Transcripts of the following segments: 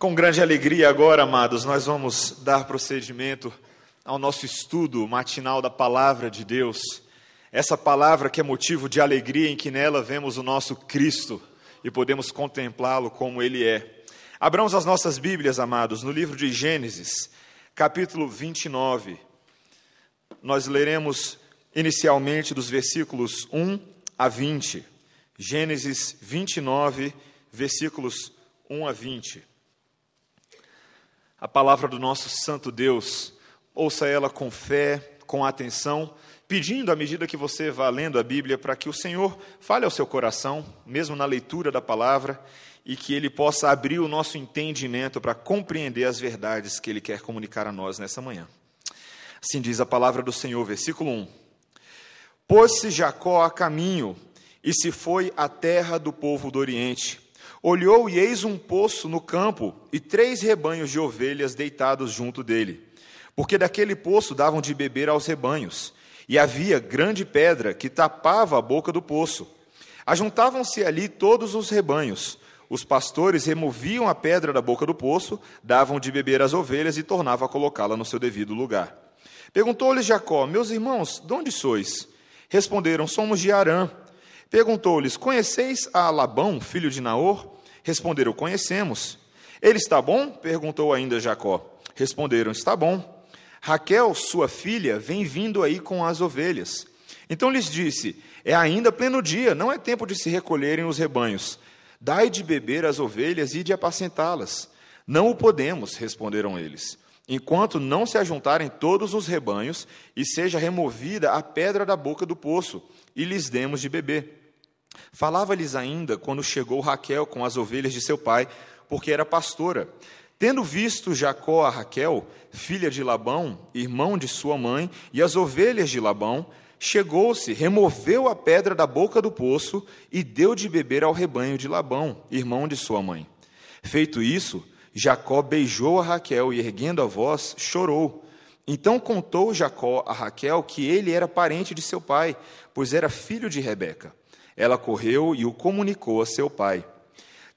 Com grande alegria agora, amados, nós vamos dar procedimento ao nosso estudo matinal da palavra de Deus. Essa palavra que é motivo de alegria em que nela vemos o nosso Cristo e podemos contemplá-lo como ele é. Abramos as nossas Bíblias, amados, no livro de Gênesis, capítulo 29. Nós leremos inicialmente dos versículos 1 a 20. Gênesis 29, versículos 1 a 20 a palavra do nosso Santo Deus. Ouça ela com fé, com atenção, pedindo à medida que você vá lendo a Bíblia para que o Senhor fale ao seu coração, mesmo na leitura da palavra, e que ele possa abrir o nosso entendimento para compreender as verdades que ele quer comunicar a nós nessa manhã. Assim diz a palavra do Senhor, versículo 1. Pôs-se Jacó a caminho e se foi à terra do povo do Oriente Olhou e eis um poço no campo e três rebanhos de ovelhas deitados junto dele, porque daquele poço davam de beber aos rebanhos, e havia grande pedra que tapava a boca do poço. Ajuntavam-se ali todos os rebanhos. Os pastores removiam a pedra da boca do poço, davam de beber às ovelhas e tornavam a colocá-la no seu devido lugar. Perguntou-lhes Jacó: Meus irmãos, de onde sois? Responderam: Somos de Arã. Perguntou-lhes: Conheceis a Labão, filho de Naor? Responderam: Conhecemos. Ele está bom? perguntou ainda Jacó. Responderam: Está bom. Raquel, sua filha, vem vindo aí com as ovelhas. Então lhes disse: É ainda pleno dia, não é tempo de se recolherem os rebanhos. Dai de beber às ovelhas e de apacentá-las. Não o podemos, responderam eles, enquanto não se ajuntarem todos os rebanhos e seja removida a pedra da boca do poço, e lhes demos de beber. Falava-lhes ainda quando chegou Raquel com as ovelhas de seu pai, porque era pastora. Tendo visto Jacó a Raquel, filha de Labão, irmão de sua mãe, e as ovelhas de Labão, chegou-se, removeu a pedra da boca do poço e deu de beber ao rebanho de Labão, irmão de sua mãe. Feito isso, Jacó beijou a Raquel e, erguendo a voz, chorou. Então contou Jacó a Raquel que ele era parente de seu pai, pois era filho de Rebeca. Ela correu e o comunicou a seu pai.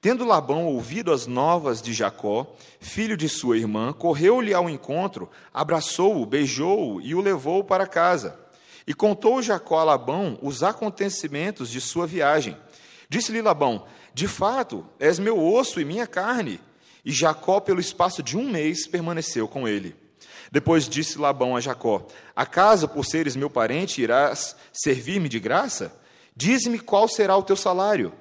Tendo Labão ouvido as novas de Jacó, filho de sua irmã, correu-lhe ao encontro, abraçou-o, beijou-o e o levou para casa. E contou Jacó a Labão os acontecimentos de sua viagem. Disse-lhe Labão: De fato, és meu osso e minha carne. E Jacó, pelo espaço de um mês, permaneceu com ele. Depois disse Labão a Jacó: Acaso, por seres meu parente, irás servir-me de graça? Dize-me qual será o teu salário.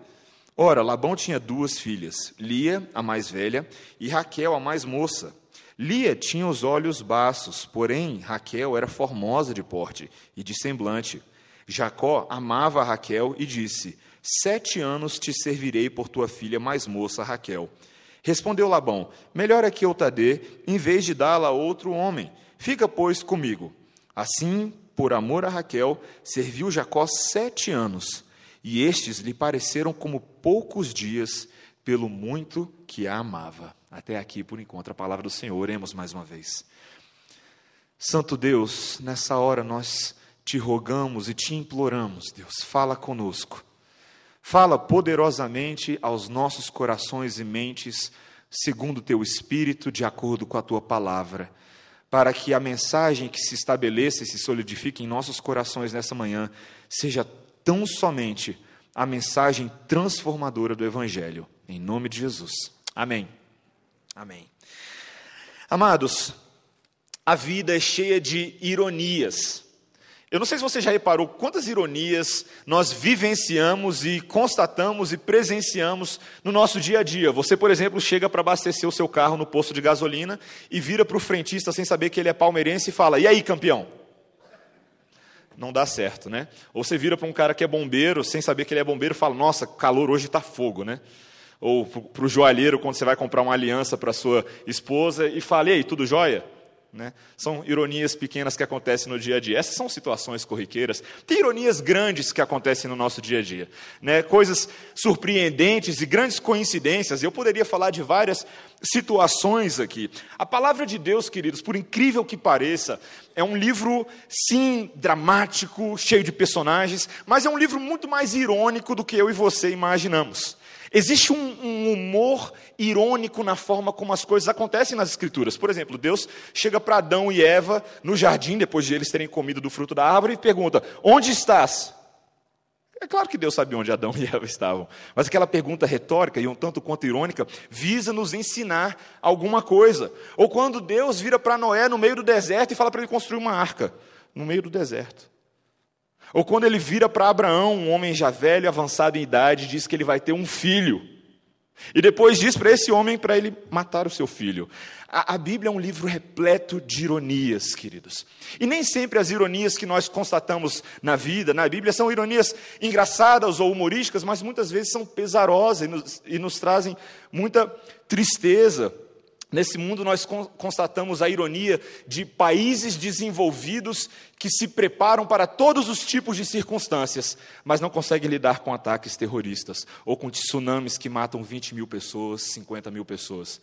Ora, Labão tinha duas filhas, Lia, a mais velha, e Raquel, a mais moça. Lia tinha os olhos baços, porém Raquel era formosa de porte e de semblante. Jacó amava Raquel e disse: Sete anos te servirei por tua filha mais moça, Raquel. Respondeu Labão: Melhor é que eu te dê, em vez de dá-la a outro homem. Fica, pois, comigo. Assim por amor a Raquel, serviu Jacó sete anos, e estes lhe pareceram como poucos dias, pelo muito que a amava. Até aqui, por enquanto, a palavra do Senhor. Oremos mais uma vez. Santo Deus, nessa hora nós te rogamos e te imploramos, Deus, fala conosco. Fala poderosamente aos nossos corações e mentes, segundo o teu espírito, de acordo com a tua palavra para que a mensagem que se estabeleça e se solidifique em nossos corações nessa manhã seja tão somente a mensagem transformadora do Evangelho. Em nome de Jesus. Amém. Amém. Amados, a vida é cheia de ironias. Eu não sei se você já reparou quantas ironias nós vivenciamos e constatamos e presenciamos no nosso dia a dia. Você, por exemplo, chega para abastecer o seu carro no posto de gasolina e vira para o frentista sem saber que ele é palmeirense e fala: E aí, campeão? Não dá certo, né? Ou você vira para um cara que é bombeiro sem saber que ele é bombeiro e fala: Nossa, calor hoje está fogo, né? Ou para o joalheiro quando você vai comprar uma aliança para sua esposa e fala: E aí, tudo jóia? Né? São ironias pequenas que acontecem no dia a dia. Essas são situações corriqueiras. Tem ironias grandes que acontecem no nosso dia a dia. Né? Coisas surpreendentes e grandes coincidências. Eu poderia falar de várias situações aqui. A palavra de Deus, queridos, por incrível que pareça, é um livro, sim, dramático, cheio de personagens, mas é um livro muito mais irônico do que eu e você imaginamos. Existe um, um, humor irônico na forma como as coisas acontecem nas Escrituras. Por exemplo, Deus chega para Adão e Eva no jardim, depois de eles terem comido do fruto da árvore, e pergunta: Onde estás? É claro que Deus sabia onde Adão e Eva estavam, mas aquela pergunta retórica e um tanto quanto irônica visa nos ensinar alguma coisa. Ou quando Deus vira para Noé no meio do deserto e fala para ele construir uma arca no meio do deserto. Ou quando ele vira para Abraão, um homem já velho, avançado em idade, diz que ele vai ter um filho. E depois diz para esse homem para ele matar o seu filho. A, a, Bíblia é um livro repleto de ironias, queridos. E nem sempre as ironias que nós constatamos na vida, na Bíblia, são ironias engraçadas ou humorísticas, mas muitas vezes são pesarosas e nos, e nos trazem muita tristeza. Nesse mundo, nós constatamos a ironia de países desenvolvidos que se preparam para todos os tipos de circunstâncias, mas não conseguem lidar com ataques terroristas ou com tsunamis que matam 20 mil pessoas, 50 mil pessoas.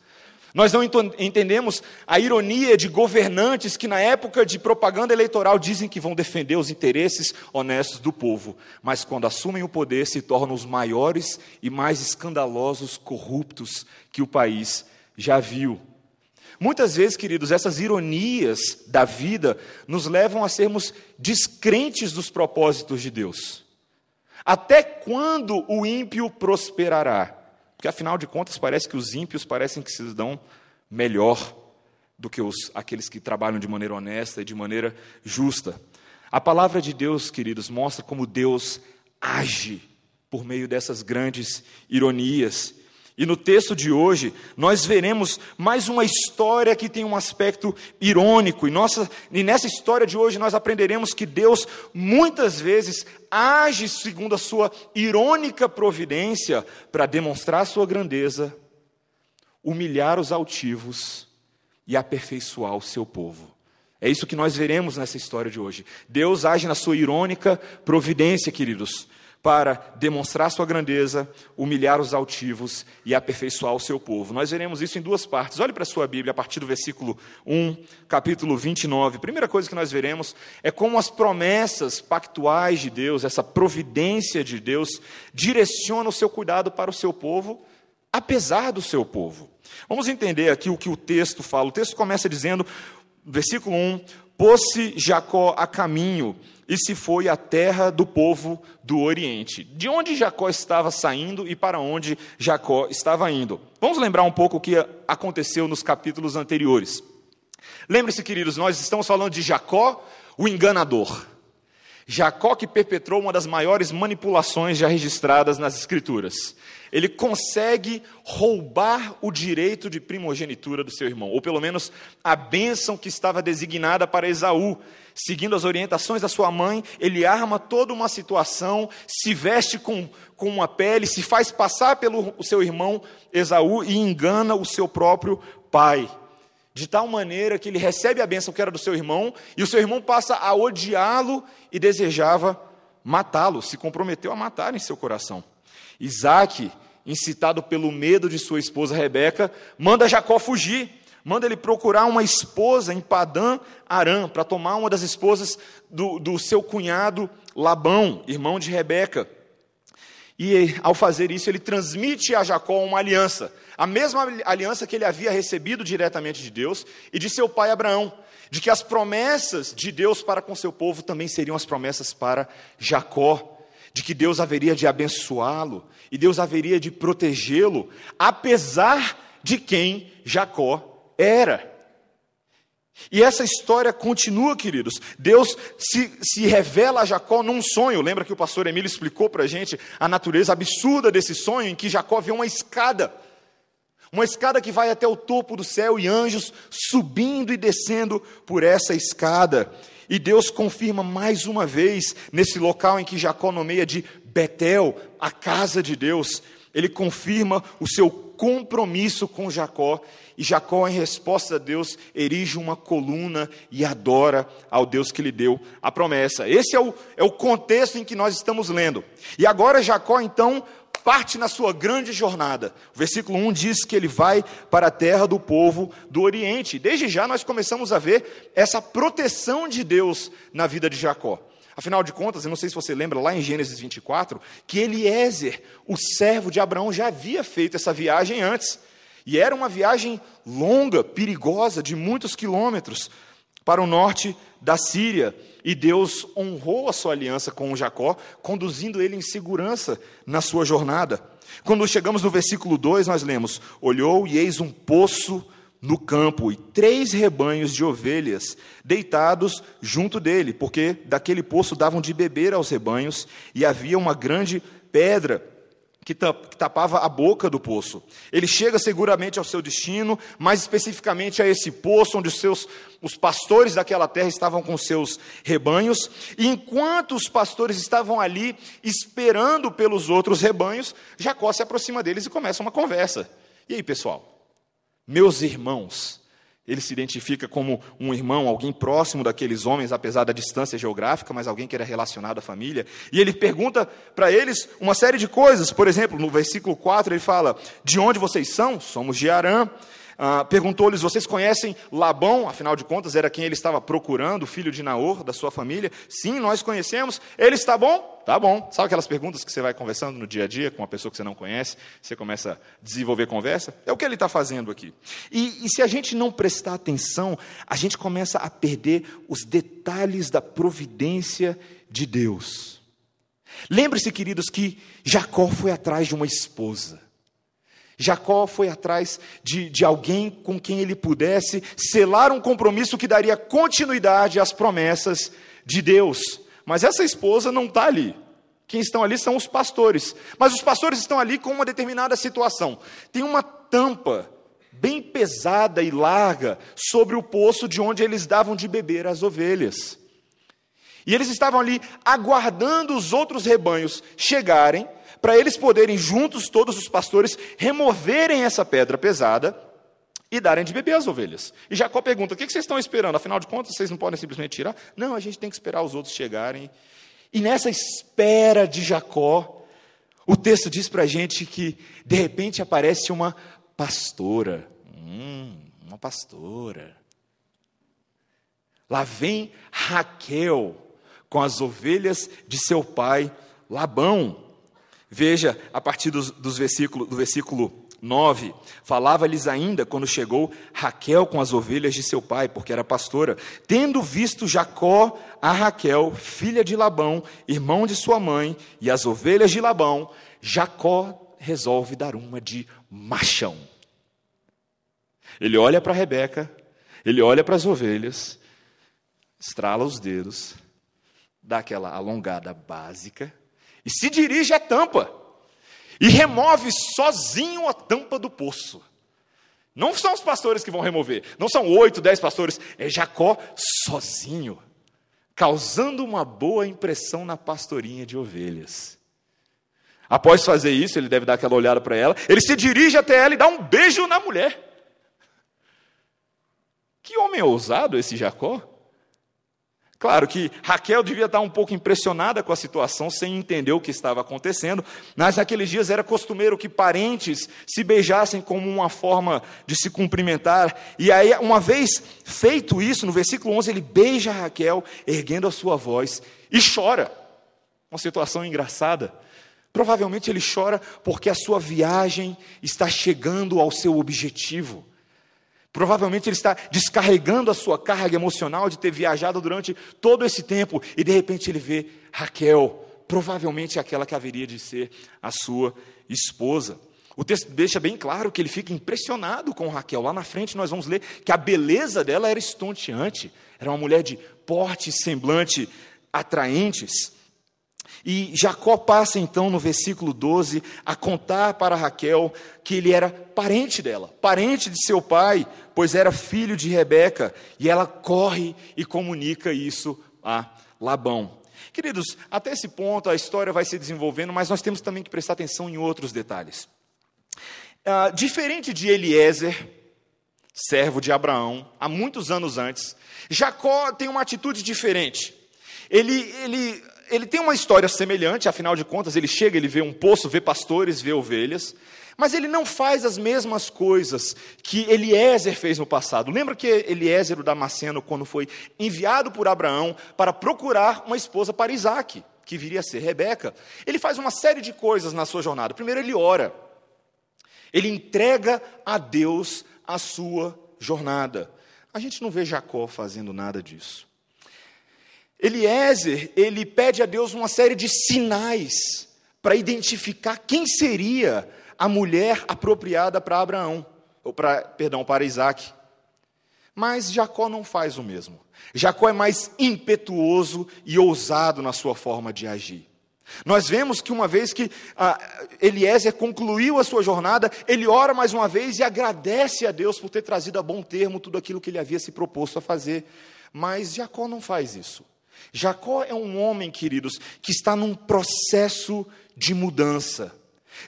Nós não entendemos a ironia de governantes que, na época de propaganda eleitoral, dizem que vão defender os interesses honestos do povo, mas quando assumem o poder se tornam os maiores e mais escandalosos corruptos que o país já viu. Muitas vezes, queridos, essas ironias da vida nos levam a sermos descrentes dos propósitos de Deus. Até quando o ímpio prosperará? Porque afinal de contas parece que os ímpios parecem que se dão melhor do que os, aqueles que trabalham de maneira honesta e de maneira justa. A palavra de Deus, queridos, mostra como Deus age por meio dessas grandes ironias. E no texto de hoje, nós veremos mais uma história que tem um aspecto irônico. E, nossa, e nessa história de hoje, nós aprenderemos que Deus, muitas vezes, age segundo a sua irônica providência para demonstrar a sua grandeza, humilhar os altivos e aperfeiçoar o seu povo. É isso que nós veremos nessa história de hoje. Deus age na sua irônica providência, queridos para demonstrar sua grandeza, humilhar os altivos e aperfeiçoar o seu povo. Nós veremos isso em duas partes. Olhe para a sua Bíblia, a partir do versículo 1, capítulo 29. A primeira coisa que nós veremos é como as promessas pactuais de Deus, essa providência de Deus, direciona o seu cuidado para o seu povo, apesar do seu povo. Vamos entender aqui o que o texto fala. O texto começa dizendo, versículo 1: Pôs-se Jacó a caminho e se foi à terra do povo do Oriente. De onde Jacó estava saindo e para onde Jacó estava indo. Vamos lembrar um pouco o que aconteceu nos capítulos anteriores. Lembre-se, queridos, nós estamos falando de Jacó, o enganador. Jacó que perpetrou uma das maiores manipulações já registradas nas Escrituras. Ele consegue roubar o direito de primogenitura do seu irmão, ou pelo menos a bênção que estava designada para Esaú. Seguindo as orientações da sua mãe, ele arma toda uma situação, se veste com, com uma pele, se faz passar pelo seu irmão Esaú e engana o seu próprio pai de tal maneira que ele recebe a bênção que era do seu irmão, e o seu irmão passa a odiá-lo e desejava matá-lo, se comprometeu a matar em seu coração. Isaac, incitado pelo medo de sua esposa Rebeca, manda Jacó fugir, manda ele procurar uma esposa em Padã Arã, para tomar uma das esposas do, do seu cunhado Labão, irmão de Rebeca. E ao fazer isso, ele transmite a Jacó uma aliança, a mesma aliança que ele havia recebido diretamente de Deus e de seu pai Abraão, de que as promessas de Deus para com seu povo também seriam as promessas para Jacó, de que Deus haveria de abençoá-lo e Deus haveria de protegê-lo, apesar de quem Jacó era. E essa história continua, queridos. Deus se, se revela a Jacó num sonho. Lembra que o pastor Emílio explicou para a gente a natureza absurda desse sonho, em que Jacó vê uma escada. Uma escada que vai até o topo do céu e anjos subindo e descendo por essa escada. E Deus confirma mais uma vez, nesse local em que Jacó nomeia de Betel, a casa de Deus, ele confirma o seu compromisso com Jacó, e Jacó, em resposta a Deus, erige uma coluna e adora ao Deus que lhe deu a promessa. Esse é o, é o contexto em que nós estamos lendo. E agora Jacó, então, parte na sua grande jornada. O versículo 1 diz que ele vai para a terra do povo do Oriente. Desde já nós começamos a ver essa proteção de Deus na vida de Jacó. Afinal de contas, eu não sei se você lembra lá em Gênesis 24, que Eliezer, o servo de Abraão, já havia feito essa viagem antes. E era uma viagem longa, perigosa, de muitos quilômetros, para o norte da Síria. E Deus honrou a sua aliança com Jacó, conduzindo ele em segurança na sua jornada. Quando chegamos no versículo 2, nós lemos: Olhou e eis um poço no campo e três rebanhos de ovelhas deitados junto dele, porque daquele poço davam de beber aos rebanhos e havia uma grande pedra que tapava a boca do poço. Ele chega seguramente ao seu destino, mais especificamente a esse poço onde os seus os pastores daquela terra estavam com seus rebanhos, e enquanto os pastores estavam ali esperando pelos outros rebanhos, Jacó se aproxima deles e começa uma conversa. E aí, pessoal? Meus irmãos, ele se identifica como um irmão, alguém próximo daqueles homens, apesar da distância geográfica, mas alguém que era relacionado à família. E ele pergunta para eles uma série de coisas. Por exemplo, no versículo 4, ele fala: De onde vocês são? Somos de Arã. Ah, Perguntou-lhes: Vocês conhecem Labão? Afinal de contas, era quem ele estava procurando, filho de Naor, da sua família. Sim, nós conhecemos. Ele está bom? Tá bom. Sabe aquelas perguntas que você vai conversando no dia a dia com uma pessoa que você não conhece? Você começa a desenvolver conversa? É o que ele está fazendo aqui. E, e se a gente não prestar atenção, a gente começa a perder os detalhes da providência de Deus. Lembre-se, queridos, que Jacó foi atrás de uma esposa. Jacó foi atrás de, de alguém com quem ele pudesse selar um compromisso que daria continuidade às promessas de Deus. Mas essa esposa não está ali. Quem estão ali são os pastores. Mas os pastores estão ali com uma determinada situação. Tem uma tampa bem pesada e larga sobre o poço de onde eles davam de beber as ovelhas. E eles estavam ali aguardando os outros rebanhos chegarem para eles poderem, juntos, todos os pastores, removerem essa pedra pesada e darem de beber às ovelhas. E Jacó pergunta: o que vocês estão esperando? Afinal de contas, vocês não podem simplesmente tirar? Não, a gente tem que esperar os outros chegarem. E nessa espera de Jacó, o texto diz para a gente que, de repente, aparece uma pastora. Hum, uma pastora. Lá vem Raquel com as ovelhas de seu pai Labão. Veja, a partir dos, dos versículo, do versículo 9, falava-lhes ainda quando chegou Raquel com as ovelhas de seu pai, porque era pastora. Tendo visto Jacó a Raquel, filha de Labão, irmão de sua mãe, e as ovelhas de Labão, Jacó resolve dar uma de machão. Ele olha para Rebeca, ele olha para as ovelhas, estrala os dedos, dá aquela alongada básica e se dirige à tampa e remove sozinho a tampa do poço. Não são os pastores que vão remover, não são oito, dez pastores, é Jacó sozinho, causando uma boa impressão na pastorinha de ovelhas. Após fazer isso, ele deve dar aquela olhada para ela, ele se dirige até ela e dá um beijo na mulher. Que homem ousado esse Jacó! Claro que Raquel devia estar um pouco impressionada com a situação, sem entender o que estava acontecendo, mas naqueles dias era costumeiro que parentes se beijassem como uma forma de se cumprimentar. E aí, uma vez feito isso, no versículo 11, ele beija Raquel, erguendo a sua voz, e chora. Uma situação engraçada. Provavelmente ele chora porque a sua viagem está chegando ao seu objetivo. Provavelmente ele está descarregando a sua carga emocional de ter viajado durante todo esse tempo e de repente ele vê Raquel, provavelmente aquela que haveria de ser a sua esposa. O texto deixa bem claro que ele fica impressionado com Raquel. Lá na frente nós vamos ler que a beleza dela era estonteante, era uma mulher de porte e semblante atraentes. E Jacó passa então no versículo 12 a contar para Raquel que ele era parente dela, parente de seu pai, pois era filho de Rebeca, e ela corre e comunica isso a Labão. Queridos, até esse ponto a história vai se desenvolvendo, mas nós temos também que prestar atenção em outros detalhes. Ah, diferente de Eliezer, servo de Abraão, há muitos anos antes, Jacó tem uma atitude diferente. Ele, ele ele tem uma história semelhante, afinal de contas, ele chega, ele vê um poço, vê pastores, vê ovelhas, Mas ele não faz as mesmas coisas que Eliezer fez no passado. Lembra que Eliezer, o Damasceno, quando foi enviado por Abraão para procurar uma esposa para Isaac, que viria a ser Rebeca, ele faz uma série de coisas na sua jornada. Primeiro, ele ora. Ele entrega a Deus a sua jornada. A gente não vê Jacó fazendo nada disso. Eliezer, ele pede a Deus uma série de sinais para identificar quem seria a mulher apropriada para Abraão, ou para, perdão, para Isaac. Mas Jacó não faz o mesmo. Jacó é mais impetuoso e ousado na sua forma de agir. Nós vemos que uma vez que ah, Eliezer concluiu a sua jornada, ele ora mais uma vez e agradece a Deus por ter trazido a bom termo tudo aquilo que ele havia se proposto a fazer. Mas Jacó não faz isso. Jacó é um homem, queridos, que está num processo de mudança.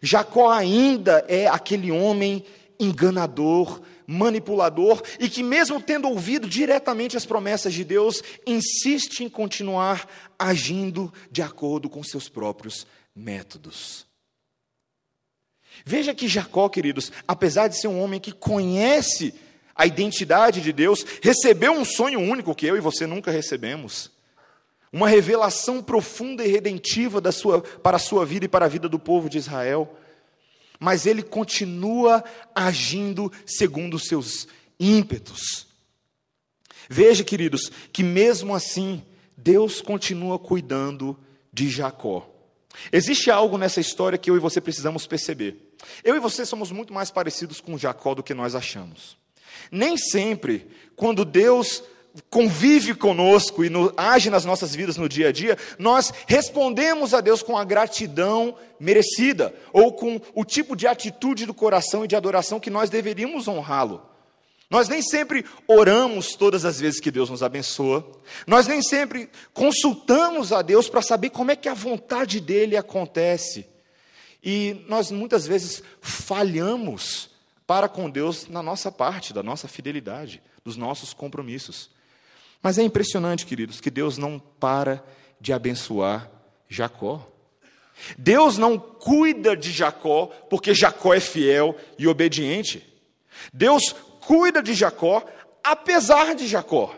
Jacó ainda é aquele homem enganador, manipulador e que, mesmo tendo ouvido diretamente as promessas de Deus, insiste em continuar agindo de acordo com seus próprios métodos. Veja que Jacó, queridos, apesar de ser um homem que conhece a identidade de Deus, recebeu um sonho único que eu e você nunca recebemos. Uma revelação profunda e redentiva da sua, para a sua vida e para a vida do povo de Israel mas ele continua agindo segundo os seus ímpetos. Veja, queridos, que mesmo assim, Deus continua cuidando de Jacó. Existe algo nessa história que eu e você precisamos perceber. Eu e você somos muito mais parecidos com Jacó do que nós achamos. Nem sempre, quando Deus convive conosco e no, age nas nossas vidas no dia a dia, nós respondemos a Deus com a gratidão merecida, ou com o tipo de atitude do coração e de adoração que nós deveríamos honrá-lo. Nós nem sempre oramos todas as vezes que Deus nos abençoa, nós nem sempre consultamos a Deus para saber como é que a vontade dele acontece. E nós muitas vezes falhamos para com Deus na nossa parte, da nossa fidelidade, dos nossos compromissos. Mas é impressionante, queridos, que Deus não para de abençoar Jacó. Deus não cuida de Jacó porque Jacó é fiel e obediente. Deus cuida de Jacó apesar de Jacó.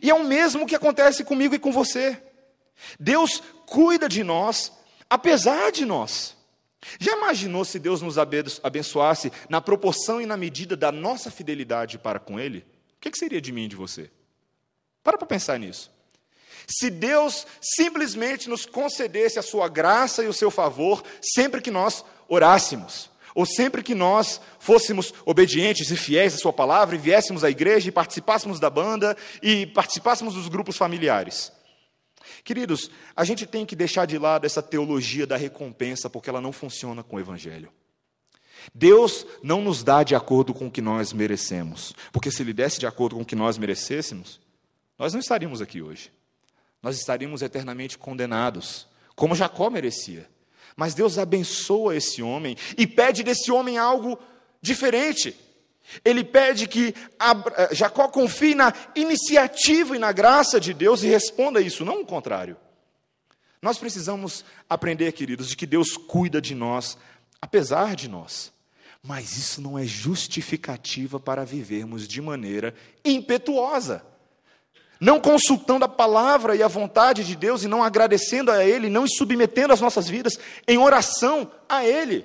E é o mesmo que acontece comigo e com você. Deus cuida de nós apesar de nós. Já imaginou se Deus nos abençoasse na proporção e na medida da nossa fidelidade para com Ele? O que seria de mim e de você? Para para pensar nisso. Se Deus simplesmente nos concedesse a sua graça e o seu favor sempre que nós orássemos, ou sempre que nós fôssemos obedientes e fiéis à sua palavra e viéssemos à igreja e participássemos da banda e participássemos dos grupos familiares. Queridos, a gente tem que deixar de lado essa teologia da recompensa, porque ela não funciona com o evangelho. Deus não nos dá de acordo com o que nós merecemos, porque se Ele desse de acordo com o que nós merecêssemos, nós não estaríamos aqui hoje. Nós estaríamos eternamente condenados, como Jacó merecia. Mas Deus abençoa esse homem e pede desse homem algo diferente. Ele pede que eh, Jacó confie na iniciativa e na graça de Deus e responda isso, não o contrário. Nós precisamos aprender, queridos, de que Deus cuida de nós, apesar de nós. Mas isso não é justificativa para vivermos de maneira impetuosa não consultando a palavra e a vontade de Deus e não agradecendo a Ele, não submetendo as nossas vidas em oração a Ele.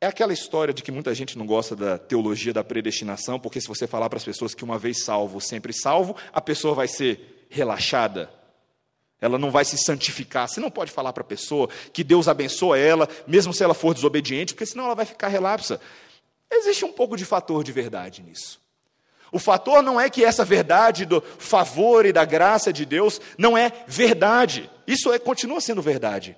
É aquela história de que muita gente não gosta da teologia da predestinação, porque se você falar para as pessoas que uma vez salvo, sempre salvo, a pessoa vai ser relaxada. Ela não vai se santificar. Você não pode falar para a pessoa que Deus abençoa ela, mesmo se ela for desobediente, porque senão ela vai ficar relapsa. Existe um pouco de fator de verdade nisso. O fator não é que essa verdade do favor e da graça de Deus não é verdade. Isso é, continua sendo verdade.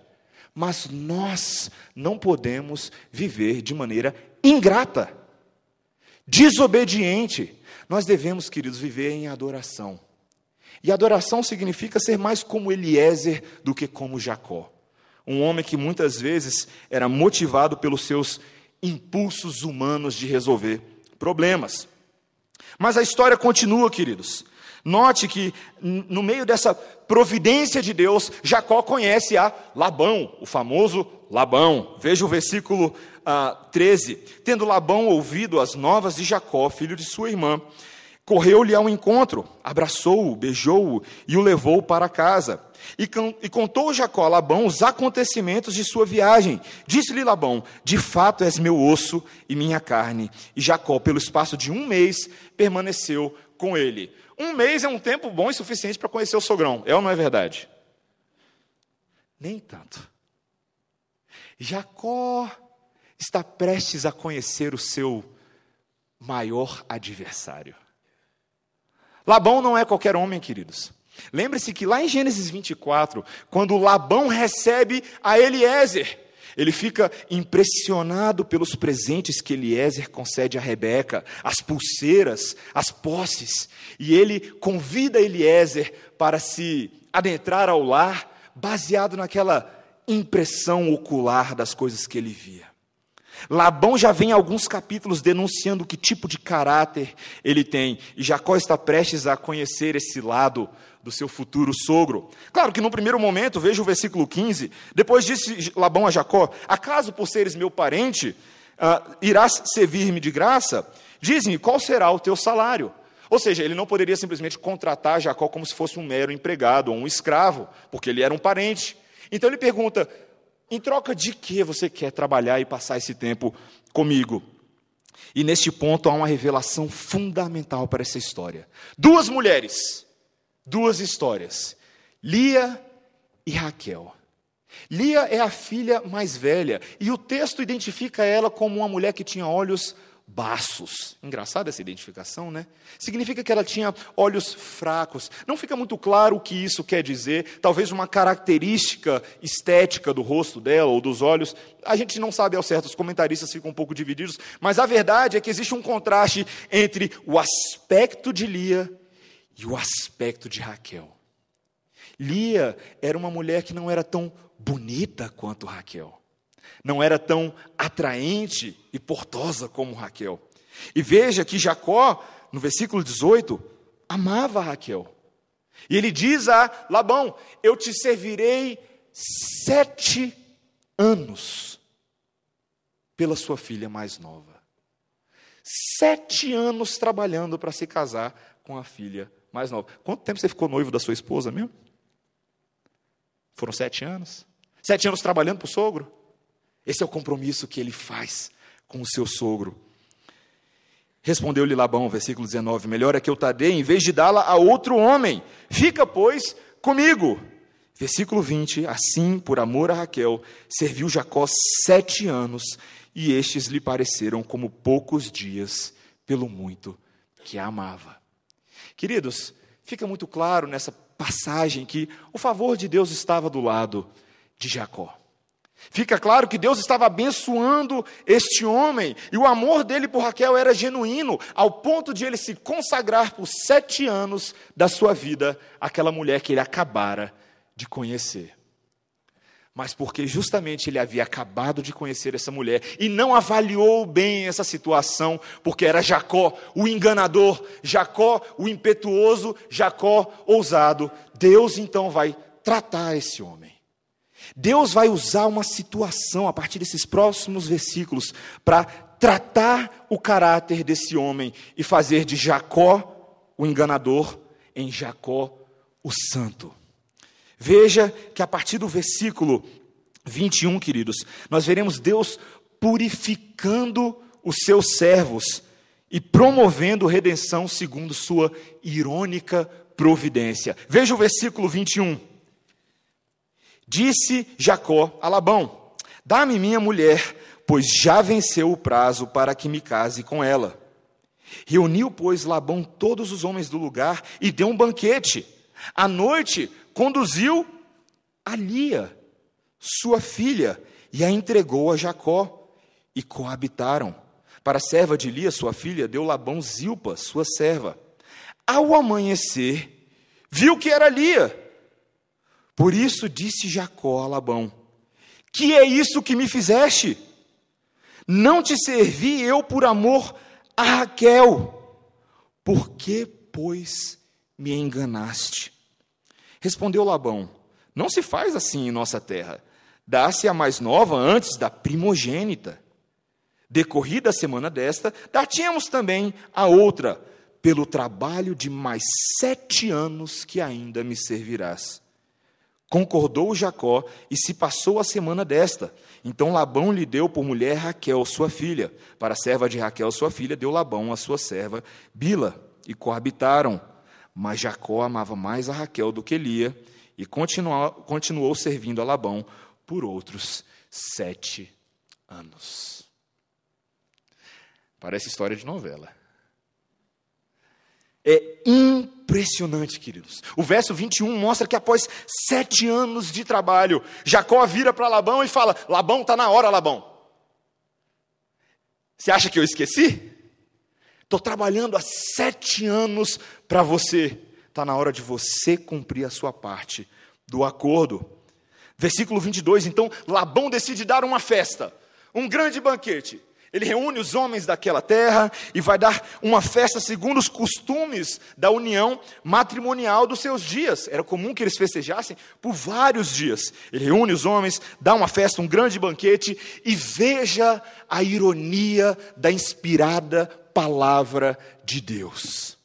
Mas nós não podemos viver de maneira ingrata, desobediente. Nós devemos, queridos, viver em adoração. E adoração significa ser mais como Eliezer do que como Jacó. Um homem que muitas vezes era motivado pelos seus impulsos humanos de resolver problemas. Mas a história continua, queridos. Note que no meio dessa providência de Deus, Jacó conhece a Labão, o famoso Labão. Veja o versículo ah, 13. Tendo Labão ouvido as novas de Jacó, filho de sua irmã, correu-lhe ao encontro, abraçou-o, beijou-o e o levou para casa. E, contou Jacó a Labão os acontecimentos de sua viagem. Disse-lhe Labão: De fato és meu osso e minha carne. E Jacó, pelo espaço de um mês, permaneceu com ele. Um mês é um tempo bom e suficiente para conhecer o sogrão, é ou não é verdade? Nem tanto. Jacó está prestes a conhecer o seu maior adversário. Labão não é qualquer homem, queridos. Lembre-se que lá em Gênesis 24, quando Labão recebe a Eliezer, ele fica impressionado pelos presentes que Eliezer concede a Rebeca, as pulseiras, as posses, e ele convida Eliezer para se adentrar ao lar, baseado naquela impressão ocular das coisas que ele via. Labão já vem alguns capítulos denunciando que tipo de caráter ele tem, e Jacó está prestes a conhecer esse lado do seu futuro sogro. Claro que no primeiro momento, veja o versículo 15, depois disse Labão a Jacó: Acaso por seres meu parente, uh, irás servir-me de graça? Diz-me qual será o teu salário. Ou seja, ele não poderia simplesmente contratar Jacó como se fosse um mero empregado ou um escravo, porque ele era um parente. Então ele pergunta: em troca de que você quer trabalhar e passar esse tempo comigo? E neste ponto há uma revelação fundamental para essa história. Duas mulheres, duas histórias: Lia e Raquel. Lia é a filha mais velha, e o texto identifica ela como uma mulher que tinha olhos baços. Engraçada essa identificação, né? Significa que ela tinha olhos fracos. Não fica muito claro o que isso quer dizer. Talvez uma característica estética do rosto dela ou dos olhos. A gente não sabe ao certo, os comentaristas ficam um pouco divididos. Mas a verdade é que existe um contraste entre o aspecto de Lia e o aspecto de Raquel. Lia era uma mulher que não era tão bonita quanto Raquel não era tão atraente e portosa como Raquel. E veja que Jacó, no versículo 18, amava Raquel. E ele diz a Labão: Eu te servirei sete anos pela sua filha mais nova. Sete anos trabalhando para se casar com a filha mais nova. Quanto tempo você ficou noivo da sua esposa mesmo? Foram sete anos? Sete anos trabalhando para o sogro? Esse é o compromisso que ele faz com o seu sogro. Respondeu-lhe Labão, versículo 19: Melhor é que eu dê, em vez de dá-la a outro homem. Fica, pois, comigo. Versículo 20: Assim, por amor a Raquel, serviu Jacó sete anos, e estes lhe pareceram como poucos dias, pelo muito que a amava. Queridos, fica muito claro nessa passagem que o favor de Deus estava do lado de Jacó. Fica claro que Deus estava abençoando este homem, e o amor dele por Raquel era genuíno, ao ponto de ele se consagrar por sete anos da sua vida àquela mulher que ele acabara de conhecer. Mas porque justamente ele havia acabado de conhecer essa mulher e não avaliou bem essa situação, porque era Jacó o enganador, Jacó o impetuoso, Jacó ousado, Deus então vai tratar esse homem. Deus vai usar uma situação a partir desses próximos versículos para tratar o caráter desse homem e fazer de Jacó o enganador em Jacó o santo. Veja que a partir do versículo 21, queridos, nós veremos Deus purificando os seus servos e promovendo redenção segundo sua irônica providência. Veja o versículo 21. Disse Jacó a Labão: Dá-me minha mulher, pois já venceu o prazo para que me case com ela. Reuniu, pois, Labão todos os homens do lugar e deu um banquete. À noite, conduziu a Lia, sua filha, e a entregou a Jacó, e coabitaram. Para a serva de Lia, sua filha, deu Labão Zilpa, sua serva. Ao amanhecer, viu que era Lia por isso disse Jacó a Labão: Que é isso que me fizeste? Não te servi eu por amor a Raquel. Por que, pois, me enganaste? Respondeu Labão: Não se faz assim em nossa terra. dá-se a mais nova antes da primogênita. Decorrida a semana desta, dar-tínhamos também a outra, pelo trabalho de mais sete anos que ainda me servirás. Concordou Jacó e se passou a semana desta. Então Labão lhe deu por mulher Raquel, sua filha. Para a serva de Raquel, sua filha, deu Labão a sua serva Bila, e coabitaram. Mas Jacó amava mais a Raquel do que Lia, e continuou, continuou servindo a Labão por outros sete anos. Parece história de novela. É impressionante, queridos. O verso 21 mostra que após sete anos de trabalho, Jacó vira para Labão e fala: Labão, está na hora, Labão. Você acha que eu esqueci? Estou trabalhando há sete anos para você. Está na hora de você cumprir a sua parte do acordo. Versículo 22, então Labão decide dar uma festa, um grande banquete. Ele reúne os homens daquela terra e vai dar uma festa segundo os costumes da união matrimonial dos seus dias. Era comum que eles festejassem por vários dias. Ele reúne os homens, dá uma festa, um grande banquete e veja a ironia da inspirada palavra de Deus.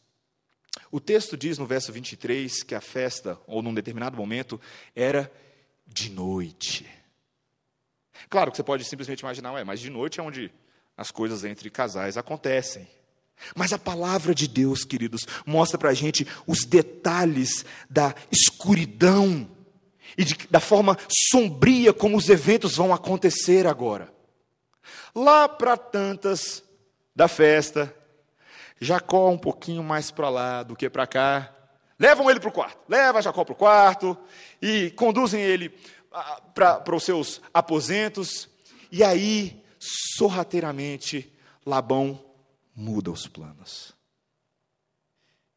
O texto diz no verso 23 que a festa, ou num determinado momento, era de noite. Claro que você pode simplesmente imaginar, ué, mas de noite é onde as coisas entre casais acontecem. Mas a palavra de Deus, queridos, mostra para a gente os detalhes da escuridão e de, da forma sombria como os eventos vão acontecer agora. Lá para tantas da festa, Jacó um pouquinho mais para lá do que para cá, levam ele para o quarto, leva Jacó para o quarto e conduzem ele ah, para os seus aposentos, e aí sorrateiramente, Labão muda os planos.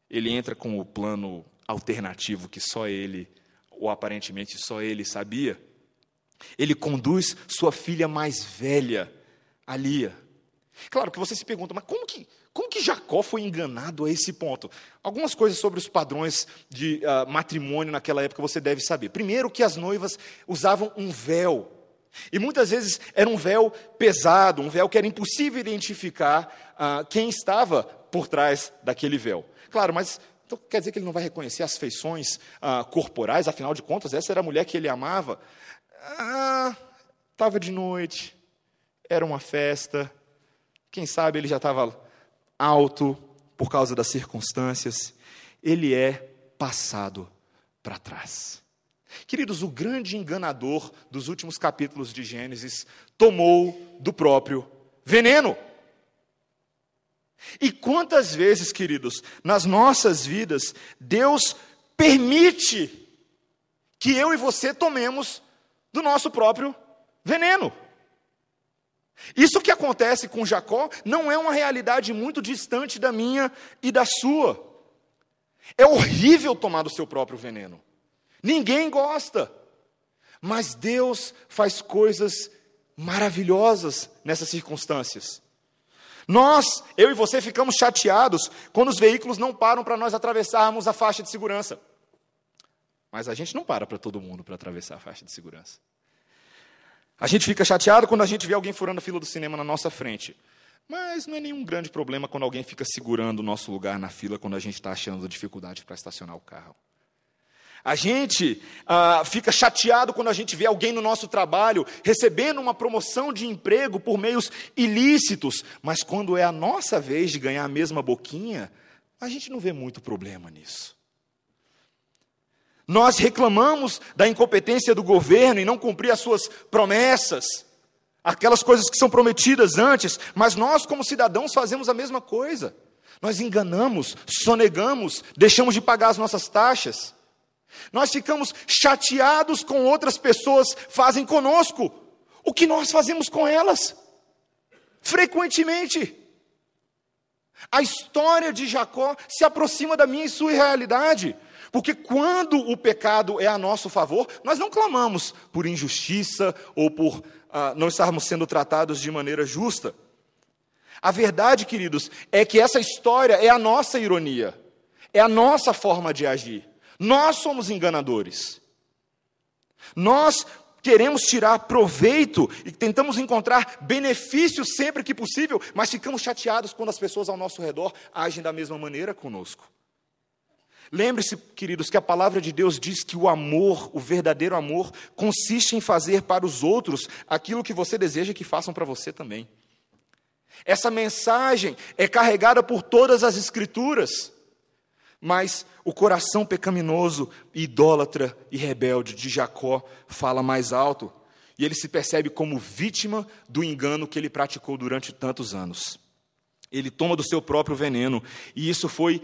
Ele entra com o plano alternativo que só ele, ou aparentemente só ele, sabia. Ele conduz sua filha mais velha, a Lia. Claro que você se pergunta, mas como que, como que Jacó foi enganado a esse ponto? Algumas coisas sobre os padrões de uh, matrimônio naquela época você deve saber. Primeiro, que as noivas usavam um véu e muitas vezes era um véu pesado, um véu que era impossível identificar ah, quem estava por trás daquele véu. Claro, mas então, quer dizer que ele não vai reconhecer as feições ah, corporais, afinal de contas, essa era a mulher que ele amava. Estava ah, de noite, era uma festa, quem sabe ele já estava alto por causa das circunstâncias. Ele é passado para trás. Queridos, o grande enganador dos últimos capítulos de Gênesis tomou do próprio veneno. E quantas vezes, queridos, nas nossas vidas, Deus permite que eu e você tomemos do nosso próprio veneno. Isso que acontece com Jacó não é uma realidade muito distante da minha e da sua. É horrível tomar do seu próprio veneno. Ninguém gosta. Mas Deus faz coisas maravilhosas nessas circunstâncias. Nós, eu e você, ficamos chateados quando os veículos não param para nós atravessarmos a faixa de segurança. Mas a gente não para para todo mundo para atravessar a faixa de segurança. A gente fica chateado quando a gente vê alguém furando a fila do cinema na nossa frente. Mas não é nenhum grande problema quando alguém fica segurando o nosso lugar na fila quando a gente está achando dificuldade para estacionar o carro. A gente ah, fica chateado quando a gente vê alguém no nosso trabalho recebendo uma promoção de emprego por meios ilícitos, mas quando é a nossa vez de ganhar a mesma boquinha, a gente não vê muito problema nisso. Nós reclamamos da incompetência do governo em não cumprir as suas promessas, aquelas coisas que são prometidas antes, mas nós, como cidadãos, fazemos a mesma coisa. Nós enganamos, sonegamos, deixamos de pagar as nossas taxas. Nós ficamos chateados com outras pessoas fazem conosco. O que nós fazemos com elas? Frequentemente. A história de Jacó se aproxima da minha e sua realidade. Porque quando o pecado é a nosso favor, nós não clamamos por injustiça ou por ah, não estarmos sendo tratados de maneira justa. A verdade, queridos, é que essa história é a nossa ironia, é a nossa forma de agir. Nós somos enganadores. Nós queremos tirar proveito e tentamos encontrar benefícios sempre que possível, mas ficamos chateados quando as pessoas ao nosso redor agem da mesma maneira conosco. Lembre-se, queridos, que a palavra de Deus diz que o amor, o verdadeiro amor, consiste em fazer para os outros aquilo que você deseja que façam para você também. Essa mensagem é carregada por todas as Escrituras, mas o coração pecaminoso, idólatra e rebelde de Jacó fala mais alto, e ele se percebe como vítima do engano que ele praticou durante tantos anos. Ele toma do seu próprio veneno, e isso foi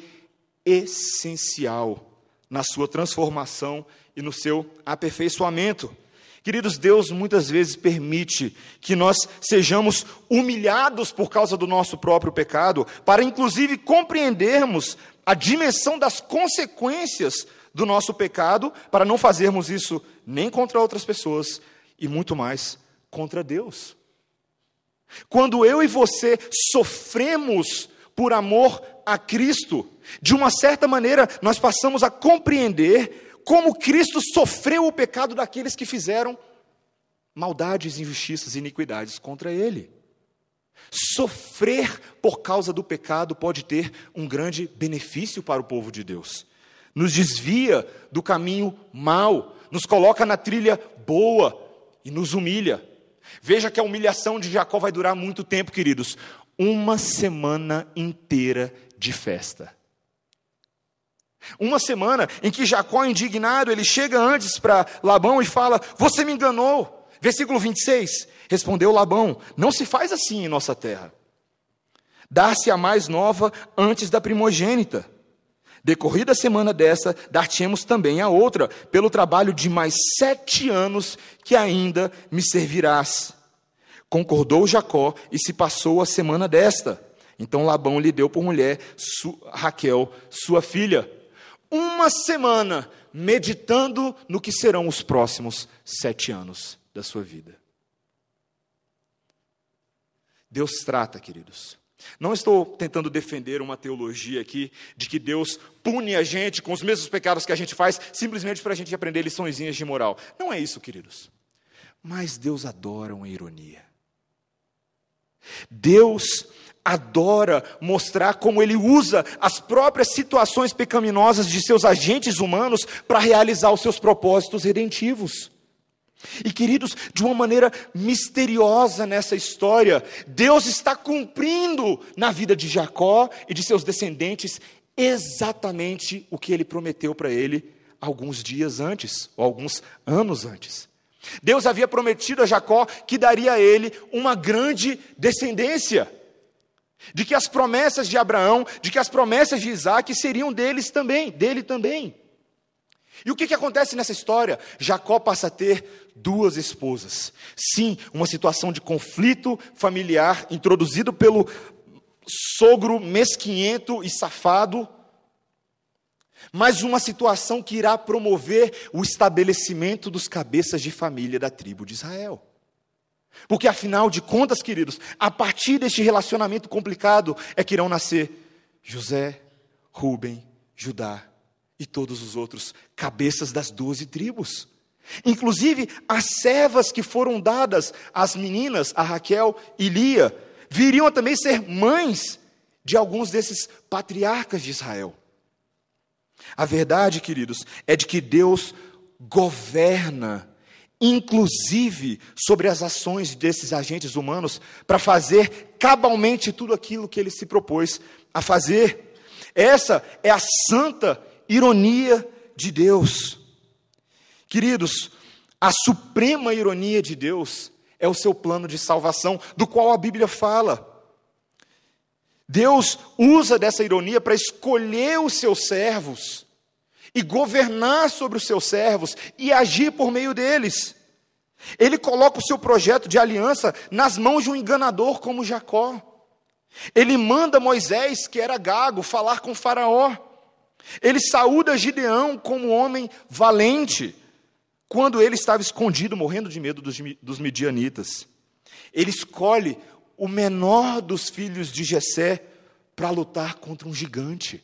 essencial na sua transformação e no seu aperfeiçoamento. Queridos, Deus muitas vezes permite que nós sejamos humilhados por causa do nosso próprio pecado, para inclusive compreendermos a dimensão das consequências do nosso pecado, para não fazermos isso nem contra outras pessoas e muito mais contra Deus. Quando eu e você sofremos por amor a Cristo, de uma certa maneira nós passamos a compreender como Cristo sofreu o pecado daqueles que fizeram maldades, injustiças iniquidades contra Ele. Sofrer por causa do pecado pode ter um grande benefício para o povo de Deus. Nos desvia do caminho mau, nos coloca na trilha boa e nos humilha. Veja que a humilhação de Jacó vai durar muito tempo, queridos uma semana inteira de festa. Uma semana em que Jacó, indignado, ele chega antes para Labão e fala: Você me enganou. Versículo 26. Respondeu Labão: Não se faz assim em nossa terra. Dá-se a mais nova antes da primogênita. Decorrida a semana dessa, dar-te-emos também a outra, pelo trabalho de mais sete anos que ainda me servirás. Concordou Jacó e se passou a semana desta. Então Labão lhe deu por mulher Raquel, sua filha uma semana meditando no que serão os próximos sete anos da sua vida. Deus trata, queridos. Não estou tentando defender uma teologia aqui de que Deus pune a gente com os mesmos pecados que a gente faz, simplesmente para a gente aprender liçõezinhas de moral. Não é isso, queridos. Mas Deus adora uma ironia. Deus adora mostrar como ele usa as próprias situações pecaminosas de seus agentes humanos para realizar os seus propósitos redentivos. E queridos, de uma maneira misteriosa nessa história, Deus está cumprindo na vida de Jacó e de seus descendentes exatamente o que ele prometeu para ele alguns dias antes, ou alguns anos antes. Deus havia prometido a Jacó que daria a ele uma grande descendência de que as promessas de Abraão, de que as promessas de Isaac seriam deles também, dele também. E o que, que acontece nessa história? Jacó passa a ter duas esposas. Sim, uma situação de conflito familiar introduzido pelo sogro mesquinhento e safado, mas uma situação que irá promover o estabelecimento dos cabeças de família da tribo de Israel. Porque afinal de contas, queridos, a partir deste relacionamento complicado é que irão nascer José, Rubem, Judá e todos os outros cabeças das doze tribos. Inclusive, as servas que foram dadas às meninas, a Raquel e Lia, viriam a também ser mães de alguns desses patriarcas de Israel. A verdade, queridos, é de que Deus governa inclusive sobre as ações desses agentes humanos, para fazer cabalmente tudo aquilo que ele se propôs a fazer. Essa é a santa ironia de Deus. Queridos, a suprema ironia de Deus é o seu plano de salvação, do qual a Bíblia fala. Deus usa dessa ironia para escolher os seus servos e governar sobre os seus servos e agir por meio deles. Ele coloca o seu projeto de aliança nas mãos de um enganador como Jacó. Ele manda Moisés, que era gago, falar com Faraó. Ele saúda Gideão como homem valente, quando ele estava escondido, morrendo de medo dos, dos midianitas. Ele escolhe o menor dos filhos de Jessé para lutar contra um gigante.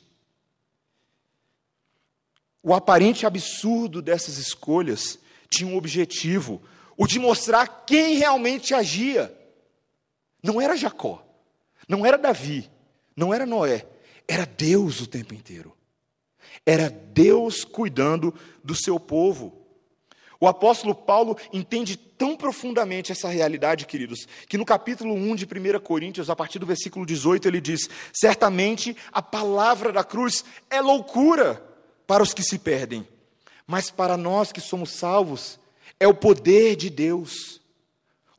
O aparente absurdo dessas escolhas tinha um objetivo: o de mostrar quem realmente agia. Não era Jacó, não era Davi, não era Noé, era Deus o tempo inteiro. Era Deus cuidando do seu povo. O apóstolo Paulo entende tão profundamente essa realidade, queridos, que no capítulo 1 de 1 Coríntios, a partir do versículo 18, ele diz: Certamente a palavra da cruz é loucura para os que se perdem, mas para nós que somos salvos, é o poder de Deus.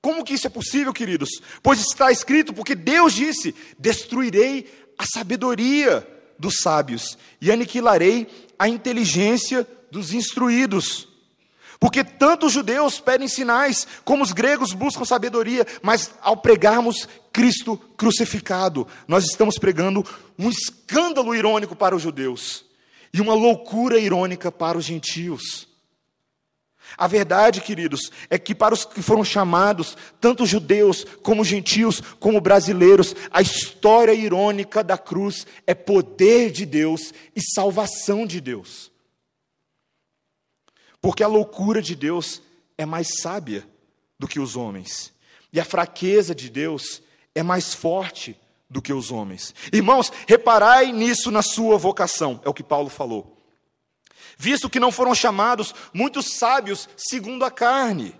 Como que isso é possível, queridos? Pois está escrito, porque Deus disse: Destruirei a sabedoria dos sábios e aniquilarei a inteligência dos instruídos. Porque tanto os judeus pedem sinais, como os gregos buscam sabedoria, mas ao pregarmos Cristo crucificado, nós estamos pregando um escândalo irônico para os judeus e uma loucura irônica para os gentios. A verdade, queridos, é que para os que foram chamados, tanto judeus como gentios, como brasileiros, a história irônica da cruz é poder de Deus e salvação de Deus. Porque a loucura de Deus é mais sábia do que os homens, e a fraqueza de Deus é mais forte do que os homens. Irmãos, reparai nisso na sua vocação, é o que Paulo falou. Visto que não foram chamados muitos sábios segundo a carne,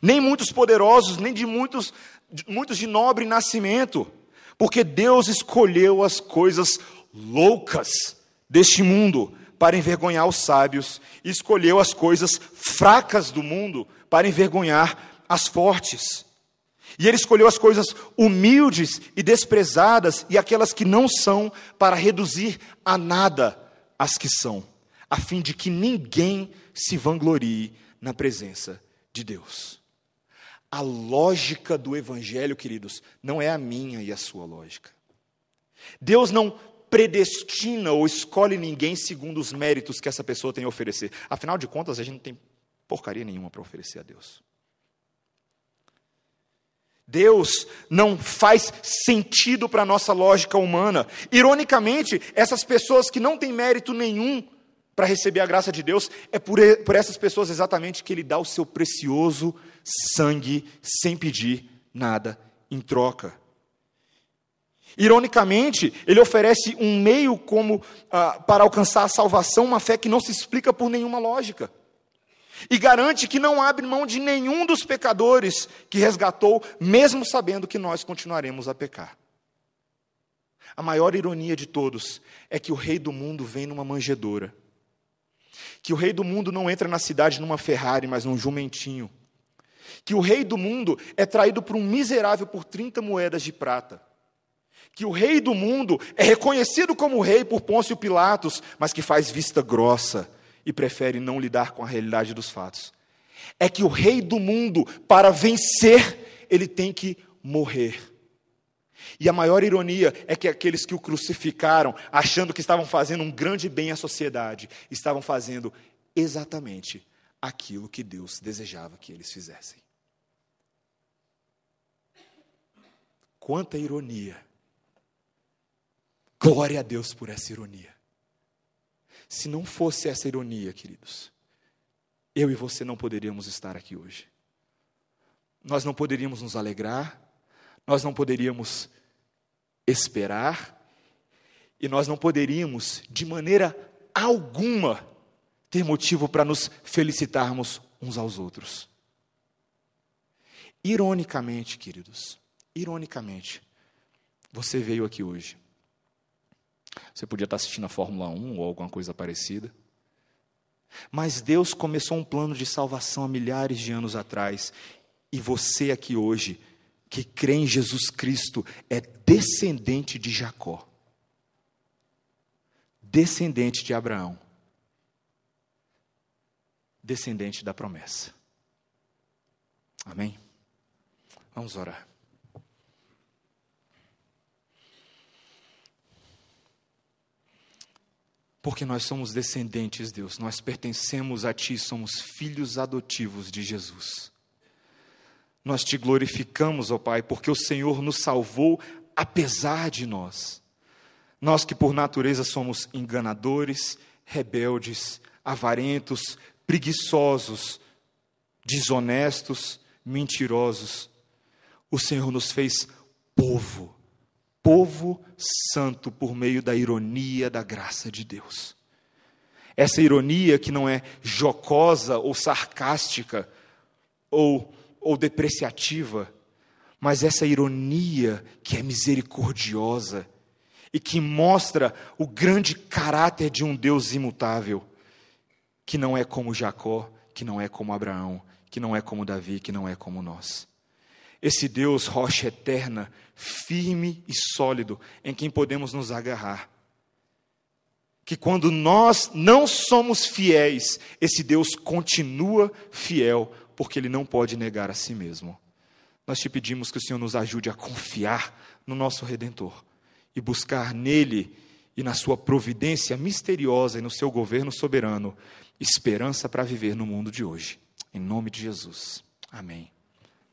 nem muitos poderosos, nem de muitos, muitos de nobre nascimento, porque Deus escolheu as coisas loucas deste mundo para envergonhar os sábios, escolheu as coisas fracas do mundo para envergonhar as fortes. E ele escolheu as coisas humildes e desprezadas e aquelas que não são, para reduzir a nada as que são, a fim de que ninguém se vanglorie na presença de Deus. A lógica do Evangelho, queridos, não é a minha e a sua lógica. Deus não predestina ou escolhe ninguém segundo os méritos que essa pessoa tem a oferecer. Afinal de contas, a gente não tem porcaria nenhuma para oferecer a Deus. Deus não faz sentido para a nossa lógica humana. Ironicamente, essas pessoas que não têm mérito nenhum para receber a graça de Deus, é por, por essas pessoas exatamente que Ele dá o seu precioso sangue sem pedir nada em troca. Ironicamente, ele oferece um meio como ah, para alcançar a salvação, uma fé que não se explica por nenhuma lógica. E garante que não abre mão de nenhum dos pecadores que resgatou, mesmo sabendo que nós continuaremos a pecar. A maior ironia de todos é que o rei do mundo vem numa manjedoura. Que o rei do mundo não entra na cidade numa Ferrari, mas num jumentinho. Que o rei do mundo é traído por um miserável por 30 moedas de prata que o rei do mundo é reconhecido como rei por Pôncio Pilatos, mas que faz vista grossa e prefere não lidar com a realidade dos fatos. É que o rei do mundo, para vencer, ele tem que morrer. E a maior ironia é que aqueles que o crucificaram, achando que estavam fazendo um grande bem à sociedade, estavam fazendo exatamente aquilo que Deus desejava que eles fizessem. Quanta ironia Glória a Deus por essa ironia. Se não fosse essa ironia, queridos, eu e você não poderíamos estar aqui hoje. Nós não poderíamos nos alegrar, nós não poderíamos esperar, e nós não poderíamos, de maneira alguma, ter motivo para nos felicitarmos uns aos outros. Ironicamente, queridos, ironicamente, você veio aqui hoje você podia estar assistindo a Fórmula 1 ou alguma coisa parecida. Mas Deus começou um plano de salvação há milhares de anos atrás. E você aqui hoje, que crê em Jesus Cristo, é descendente de Jacó, descendente de Abraão, descendente da promessa. Amém? Vamos orar. Porque nós somos descendentes, Deus, nós pertencemos a Ti, somos filhos adotivos de Jesus. Nós te glorificamos, ó Pai, porque o Senhor nos salvou apesar de nós. Nós que por natureza somos enganadores, rebeldes, avarentos, preguiçosos, desonestos, mentirosos, o Senhor nos fez povo, povo santo por meio da ironia da graça de Deus. Essa ironia que não é jocosa ou sarcástica ou, ou depreciativa, mas essa ironia que é misericordiosa e que mostra o grande caráter de um Deus imutável, que não é como Jacó, que não é como Abraão, que não é como Davi, que não é como nós. Esse Deus, rocha eterna, firme e sólido, em quem podemos nos agarrar. Que quando nós não somos fiéis, esse Deus continua fiel, porque Ele não pode negar a si mesmo. Nós te pedimos que o Senhor nos ajude a confiar no nosso Redentor e buscar nele e na sua providência misteriosa e no seu governo soberano esperança para viver no mundo de hoje. Em nome de Jesus. Amém.